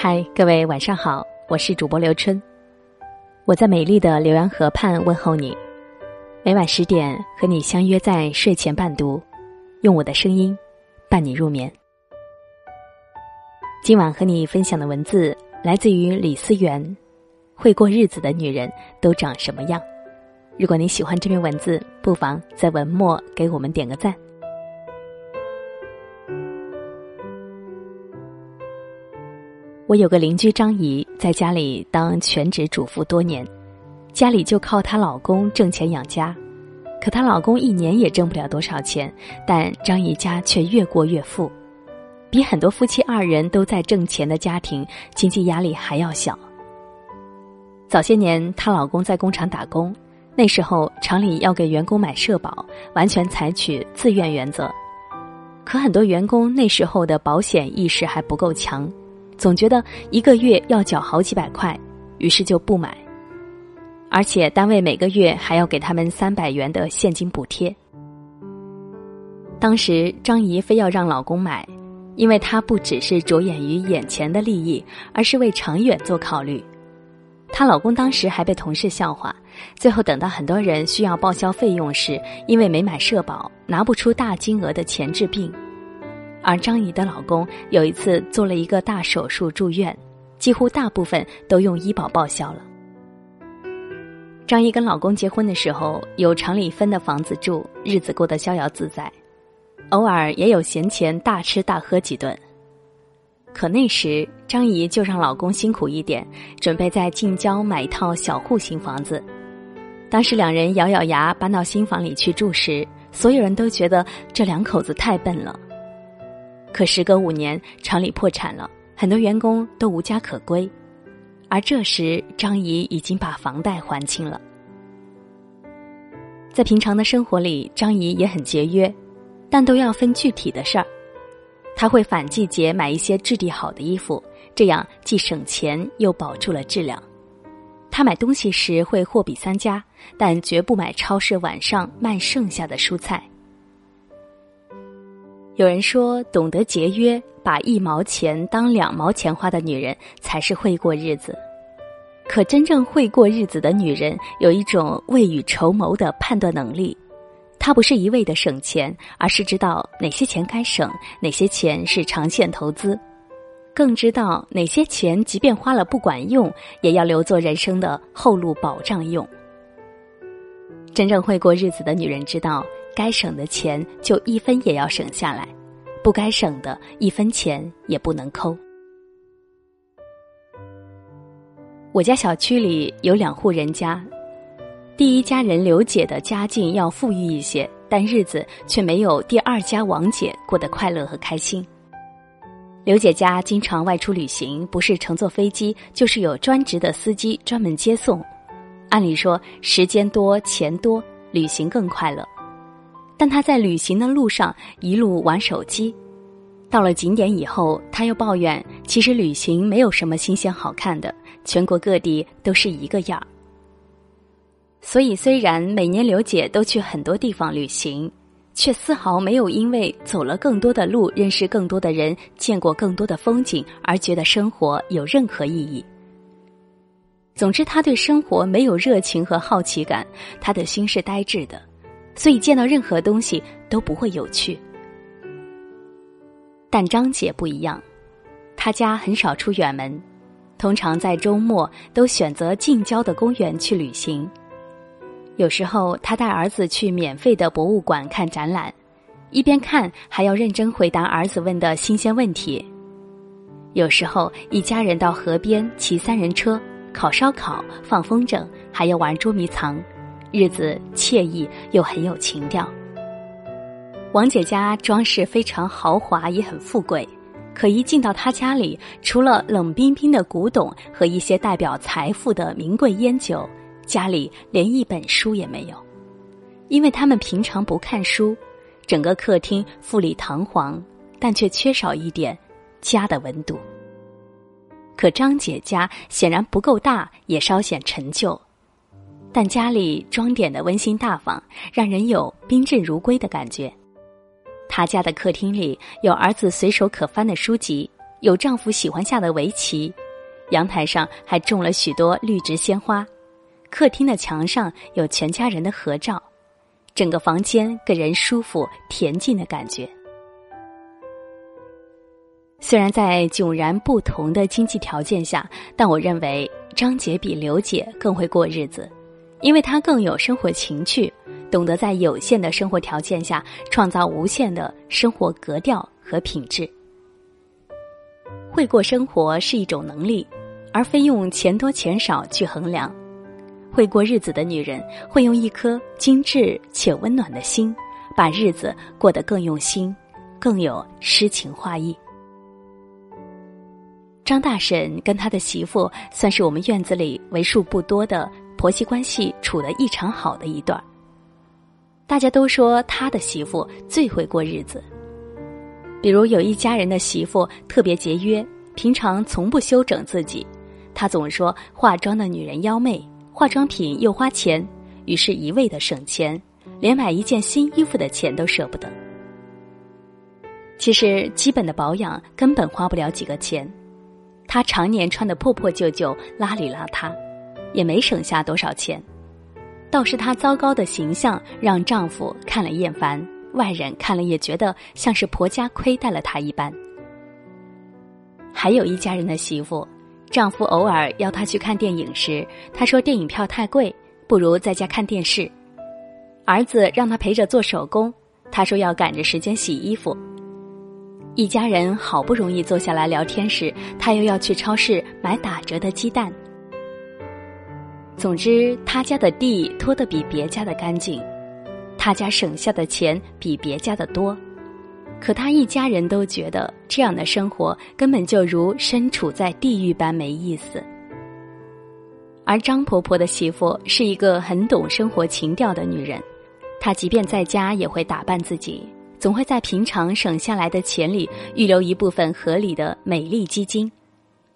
嗨，各位晚上好，我是主播刘春，我在美丽的浏阳河畔问候你。每晚十点和你相约在睡前伴读，用我的声音伴你入眠。今晚和你分享的文字来自于李思源，会过日子的女人都长什么样？如果你喜欢这篇文字，不妨在文末给我们点个赞。我有个邻居张姨，在家里当全职主妇多年，家里就靠她老公挣钱养家。可她老公一年也挣不了多少钱，但张姨家却越过越富，比很多夫妻二人都在挣钱的家庭经济压力还要小。早些年，她老公在工厂打工，那时候厂里要给员工买社保，完全采取自愿原则。可很多员工那时候的保险意识还不够强。总觉得一个月要缴好几百块，于是就不买。而且单位每个月还要给他们三百元的现金补贴。当时张姨非要让老公买，因为她不只是着眼于眼前的利益，而是为长远做考虑。她老公当时还被同事笑话，最后等到很多人需要报销费用时，因为没买社保，拿不出大金额的钱治病。而张姨的老公有一次做了一个大手术住院，几乎大部分都用医保报销了。张姨跟老公结婚的时候有厂里分的房子住，日子过得逍遥自在，偶尔也有闲钱大吃大喝几顿。可那时张姨就让老公辛苦一点，准备在近郊买一套小户型房子。当时两人咬咬牙搬到新房里去住时，所有人都觉得这两口子太笨了。可时隔五年，厂里破产了，很多员工都无家可归，而这时张姨已经把房贷还清了。在平常的生活里，张姨也很节约，但都要分具体的事儿。她会反季节买一些质地好的衣服，这样既省钱又保住了质量。她买东西时会货比三家，但绝不买超市晚上卖剩下的蔬菜。有人说，懂得节约，把一毛钱当两毛钱花的女人才是会过日子。可真正会过日子的女人，有一种未雨绸缪的判断能力。她不是一味的省钱，而是知道哪些钱该省，哪些钱是长线投资，更知道哪些钱即便花了不管用，也要留作人生的后路保障用。真正会过日子的女人知道。该省的钱就一分也要省下来，不该省的一分钱也不能抠。我家小区里有两户人家，第一家人刘姐的家境要富裕一些，但日子却没有第二家王姐过得快乐和开心。刘姐家经常外出旅行，不是乘坐飞机，就是有专职的司机专门接送。按理说，时间多钱多，旅行更快乐。但他在旅行的路上一路玩手机，到了景点以后，他又抱怨，其实旅行没有什么新鲜好看的，全国各地都是一个样儿。所以，虽然每年刘姐都去很多地方旅行，却丝毫没有因为走了更多的路、认识更多的人、见过更多的风景而觉得生活有任何意义。总之，他对生活没有热情和好奇感，他的心是呆滞的。所以见到任何东西都不会有趣，但张姐不一样，她家很少出远门，通常在周末都选择近郊的公园去旅行。有时候她带儿子去免费的博物馆看展览，一边看还要认真回答儿子问的新鲜问题。有时候一家人到河边骑三人车，烤烧烤、放风筝，还要玩捉迷藏。日子惬意又很有情调。王姐家装饰非常豪华，也很富贵。可一进到她家里，除了冷冰冰的古董和一些代表财富的名贵烟酒，家里连一本书也没有。因为他们平常不看书，整个客厅富丽堂皇，但却缺少一点家的温度。可张姐家显然不够大，也稍显陈旧。但家里装点的温馨大方，让人有宾至如归的感觉。他家的客厅里有儿子随手可翻的书籍，有丈夫喜欢下的围棋，阳台上还种了许多绿植鲜花，客厅的墙上有全家人的合照，整个房间给人舒服恬静的感觉。虽然在迥然不同的经济条件下，但我认为张姐比刘姐更会过日子，因为她更有生活情趣，懂得在有限的生活条件下创造无限的生活格调和品质。会过生活是一种能力，而非用钱多钱少去衡量。会过日子的女人，会用一颗精致且温暖的心，把日子过得更用心，更有诗情画意。张大婶跟他的媳妇算是我们院子里为数不多的婆媳关系处得异常好的一段大家都说他的媳妇最会过日子。比如有一家人的媳妇特别节约，平常从不修整自己，他总说化妆的女人妖媚，化妆品又花钱，于是一味的省钱，连买一件新衣服的钱都舍不得。其实基本的保养根本花不了几个钱。她常年穿的破破旧旧、邋里邋遢，也没省下多少钱。倒是她糟糕的形象让丈夫看了厌烦，外人看了也觉得像是婆家亏待了她一般。还有一家人的媳妇，丈夫偶尔邀她去看电影时，她说电影票太贵，不如在家看电视。儿子让她陪着做手工，她说要赶着时间洗衣服。一家人好不容易坐下来聊天时，她又要去超市买打折的鸡蛋。总之，他家的地拖得比别家的干净，他家省下的钱比别家的多。可他一家人都觉得这样的生活根本就如身处在地狱般没意思。而张婆婆的媳妇是一个很懂生活情调的女人，她即便在家也会打扮自己。总会在平常省下来的钱里预留一部分合理的美丽基金，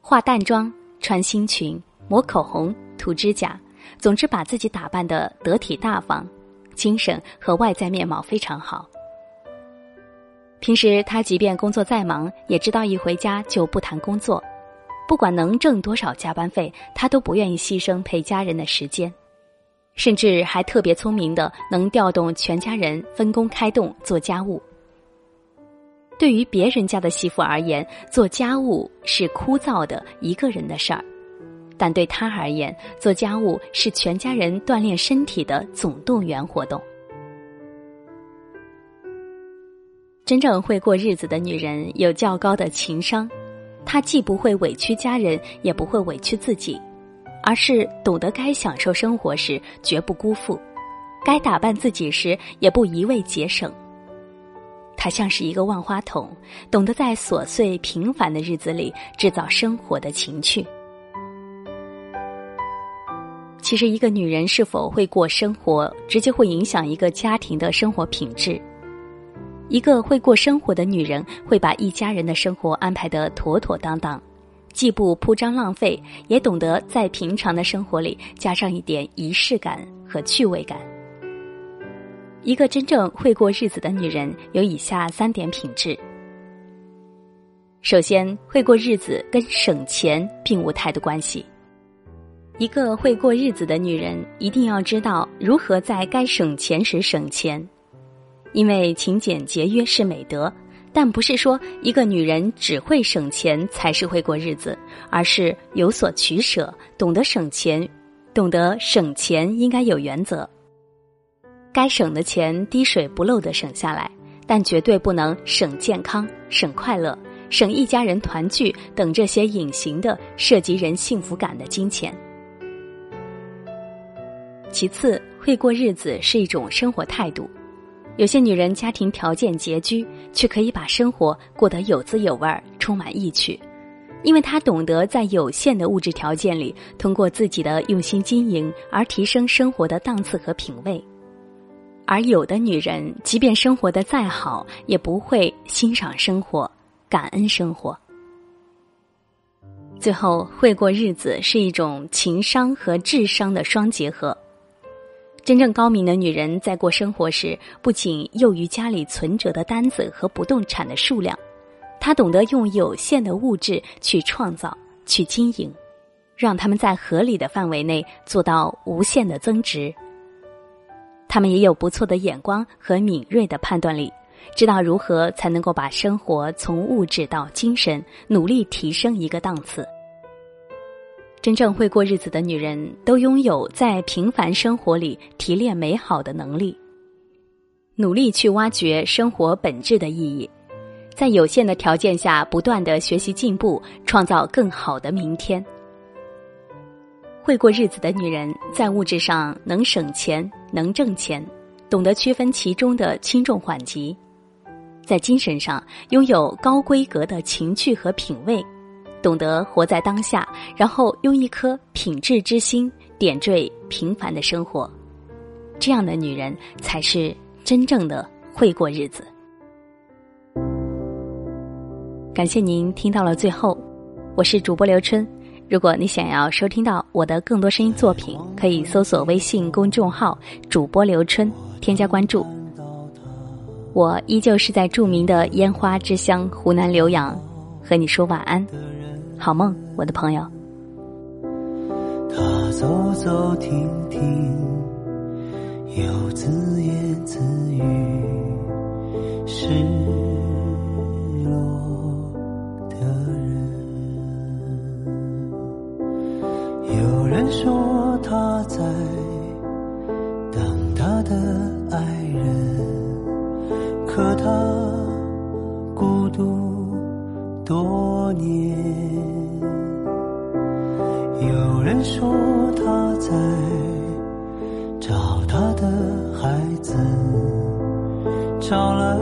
化淡妆、穿新裙、抹口红、涂指甲，总之把自己打扮的得体大方，精神和外在面貌非常好。平时他即便工作再忙，也知道一回家就不谈工作，不管能挣多少加班费，他都不愿意牺牲陪家人的时间。甚至还特别聪明的，能调动全家人分工开动做家务。对于别人家的媳妇而言，做家务是枯燥的一个人的事儿，但对他而言，做家务是全家人锻炼身体的总动员活动。真正会过日子的女人有较高的情商，她既不会委屈家人，也不会委屈自己。而是懂得该享受生活时绝不辜负，该打扮自己时也不一味节省。她像是一个万花筒，懂得在琐碎平凡的日子里制造生活的情趣。其实，一个女人是否会过生活，直接会影响一个家庭的生活品质。一个会过生活的女人，会把一家人的生活安排得妥妥当当。既不铺张浪费，也懂得在平常的生活里加上一点仪式感和趣味感。一个真正会过日子的女人有以下三点品质：首先，会过日子跟省钱并无太多关系。一个会过日子的女人一定要知道如何在该省钱时省钱，因为勤俭节约是美德。但不是说一个女人只会省钱才是会过日子，而是有所取舍，懂得省钱，懂得省钱应该有原则。该省的钱滴水不漏的省下来，但绝对不能省健康、省快乐、省一家人团聚等这些隐形的涉及人幸福感的金钱。其次，会过日子是一种生活态度。有些女人家庭条件拮据，却可以把生活过得有滋有味儿、充满意趣，因为她懂得在有限的物质条件里，通过自己的用心经营而提升生活的档次和品味。而有的女人，即便生活的再好，也不会欣赏生活、感恩生活。最后，会过日子是一种情商和智商的双结合。真正高明的女人在过生活时，不仅囿于家里存折的单子和不动产的数量，她懂得用有限的物质去创造、去经营，让他们在合理的范围内做到无限的增值。他们也有不错的眼光和敏锐的判断力，知道如何才能够把生活从物质到精神努力提升一个档次。真正会过日子的女人，都拥有在平凡生活里提炼美好的能力，努力去挖掘生活本质的意义，在有限的条件下不断的学习进步，创造更好的明天。会过日子的女人，在物质上能省钱、能挣钱，懂得区分其中的轻重缓急；在精神上拥有高规格的情趣和品味。懂得活在当下，然后用一颗品质之心点缀平凡的生活，这样的女人才是真正的会过日子。感谢您听到了最后，我是主播刘春。如果你想要收听到我的更多声音作品，可以搜索微信公众号“主播刘春”，添加关注。我依旧是在著名的烟花之乡湖南浏阳，和你说晚安。好梦，我的朋友。他走走停停，又自言自语，失落的人。有人说他在等他的爱人，可他多年。有人说他在找他的孩子，找了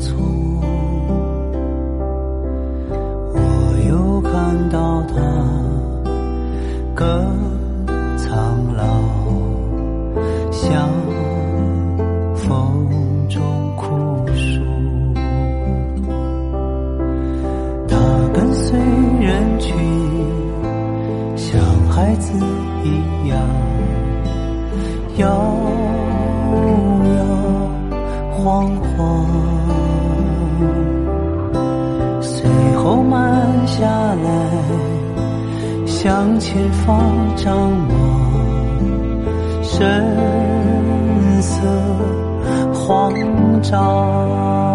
匆。我又看到他更苍老，像风中枯树。他跟随人群，像孩子一样摇摇晃晃，随后慢下来，向前方张望，神色慌张。